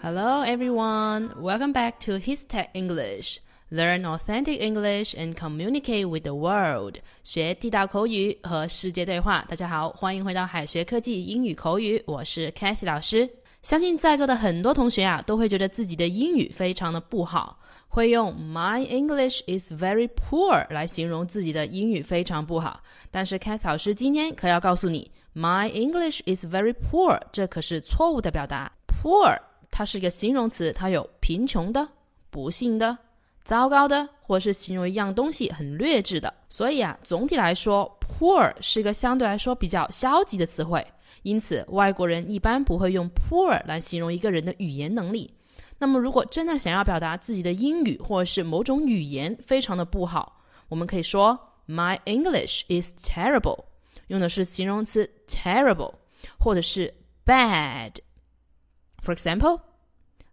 Hello everyone, welcome back to His Tech English. Learn authentic English and communicate with the world. 学地道口语和世界对话。大家好，欢迎回到海学科技英语口语，我是 Cathy 老师。相信在座的很多同学啊，都会觉得自己的英语非常的不好，会用 My English is very poor 来形容自己的英语非常不好。但是 Cathy 老师今天可要告诉你，My English is very poor，这可是错误的表达。Poor 它是一个形容词，它有贫穷的、不幸的、糟糕的，或是形容一样东西很劣质的。所以啊，总体来说，poor 是一个相对来说比较消极的词汇。因此，外国人一般不会用 poor 来形容一个人的语言能力。那么，如果真的想要表达自己的英语或者是某种语言非常的不好，我们可以说 My English is terrible，用的是形容词 terrible，或者是 bad。For example,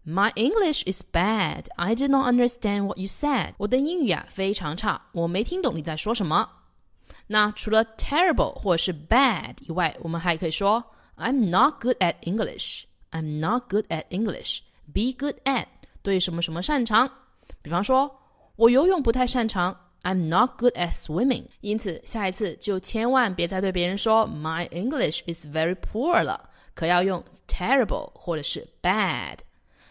my English is bad. I do not understand what you said. 我的英语啊非常差，我没听懂你在说什么。那除了 terrible 或者是 bad 以外，我们还可以说 I'm not good at English. I'm not good at English. Be good at 对什么什么擅长。比方说，我游泳不太擅长。 I'm not good at swimming。因此，下一次就千万别再对别人说 My English is very poor 了。可要用 terrible 或者是 bad。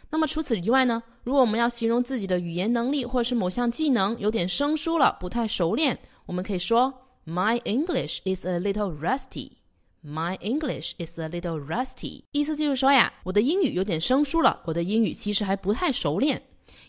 那么除此以外呢？如果我们要形容自己的语言能力或者是某项技能有点生疏了，不太熟练，我们可以说 My English is a little rusty。My English is a little rusty。意思就是说呀，我的英语有点生疏了，我的英语其实还不太熟练。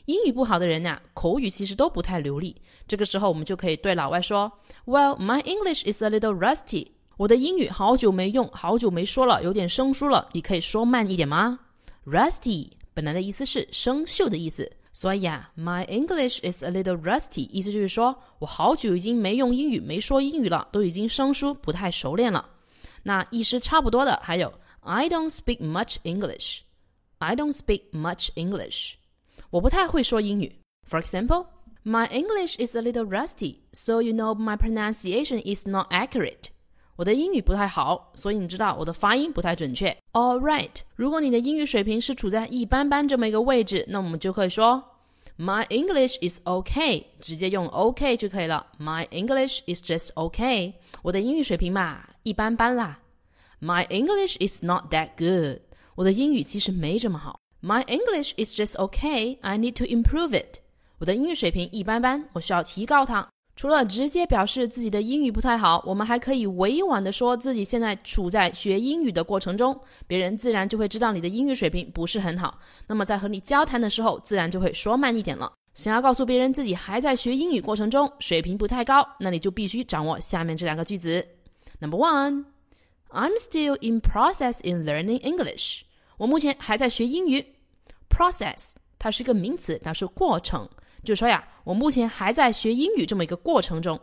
英语不好的人呐，口语其实都不太流利。这个时候我们就可以对老外说，Well, my English is a little rusty。我的英语好久没用，好久没说了，有点生疏了。你可以说慢一点吗？Rusty 本来的意思是生锈的意思，所以啊，My English is a little rusty，意思就是说我好久已经没用英语，没说英语了，都已经生疏，不太熟练了。那意思差不多的还有 I don't speak much English。I don't speak much English，我不太会说英语。For example, my English is a little rusty, so you know my pronunciation is not accurate. 我的英语不太好，所以你知道我的发音不太准确。All right，如果你的英语水平是处在一般般这么一个位置，那我们就可以说 My English is okay，直接用 OK 就可以了。My English is just okay，我的英语水平嘛，一般般啦。My English is not that good，我的英语其实没这么好。 My English is just okay，I need to improve it，我的英语水平一般般，我需要提高它。除了直接表示自己的英语不太好，我们还可以委婉的说自己现在处在学英语的过程中，别人自然就会知道你的英语水平不是很好。那么在和你交谈的时候，自然就会说慢一点了。想要告诉别人自己还在学英语过程中，水平不太高，那你就必须掌握下面这两个句子。Number one, I'm still in process in learning English。我目前还在学英语。Process 它是一个名词，表示过程。就说呀，我目前还在学英语这么一个过程中，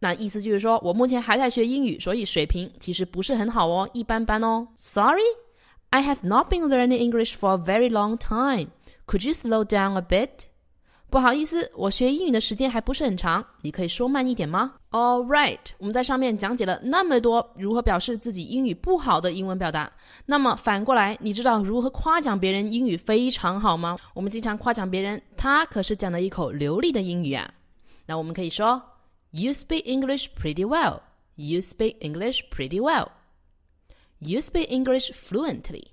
那意思就是说我目前还在学英语，所以水平其实不是很好哦，一般般哦。Sorry, I have not been learning English for a very long time. Could you slow down a bit? 不好意思，我学英语的时间还不是很长，你可以说慢一点吗？All right，我们在上面讲解了那么多如何表示自己英语不好的英文表达，那么反过来，你知道如何夸奖别人英语非常好吗？我们经常夸奖别人，他可是讲了一口流利的英语啊。那我们可以说，You speak English pretty well. You speak English pretty well. You speak English fluently.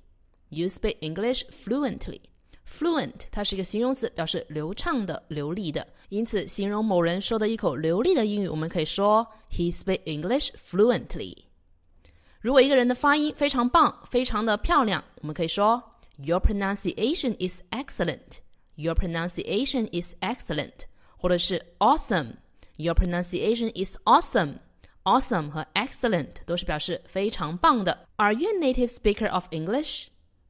You speak English fluently. Fluent，它是一个形容词，表示流畅的、流利的。因此，形容某人说的一口流利的英语，我们可以说 He speaks English fluently。如果一个人的发音非常棒、非常的漂亮，我们可以说 Your pronunciation is excellent。Your pronunciation is excellent，或者是 Awesome。Your pronunciation is awesome。Awesome 和 excellent 都是表示非常棒的。Are you a native speaker of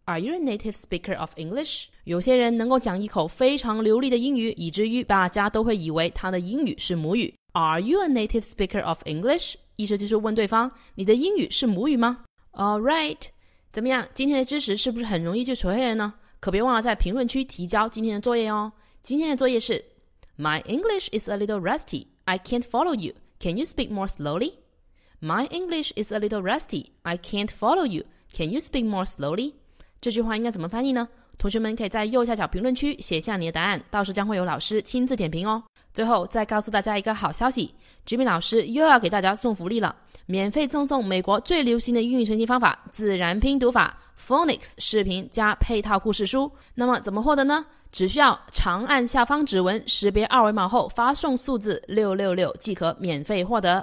English？Are you a native speaker of English？有些人能够讲一口非常流利的英语，以至于大家都会以为他的英语是母语。Are you a native speaker of English？意思就是问对方：你的英语是母语吗？All right，怎么样？今天的知识是不是很容易就学会了呢？可别忘了在评论区提交今天的作业哦。今天的作业是：My English is a little rusty. I can't follow you. Can you speak more slowly? My English is a little rusty. I can't follow you. Can you speak more slowly? 这句话应该怎么翻译呢？同学们可以在右下角评论区写下你的答案，到时将会有老师亲自点评哦。最后再告诉大家一个好消息，j i m m y 老师又要给大家送福利了，免费赠送美国最流行的英语学习方法——自然拼读法 （Phonics） 视频加配套故事书。那么怎么获得呢？只需要长按下方指纹识别二维码后发送数字六六六即可免费获得。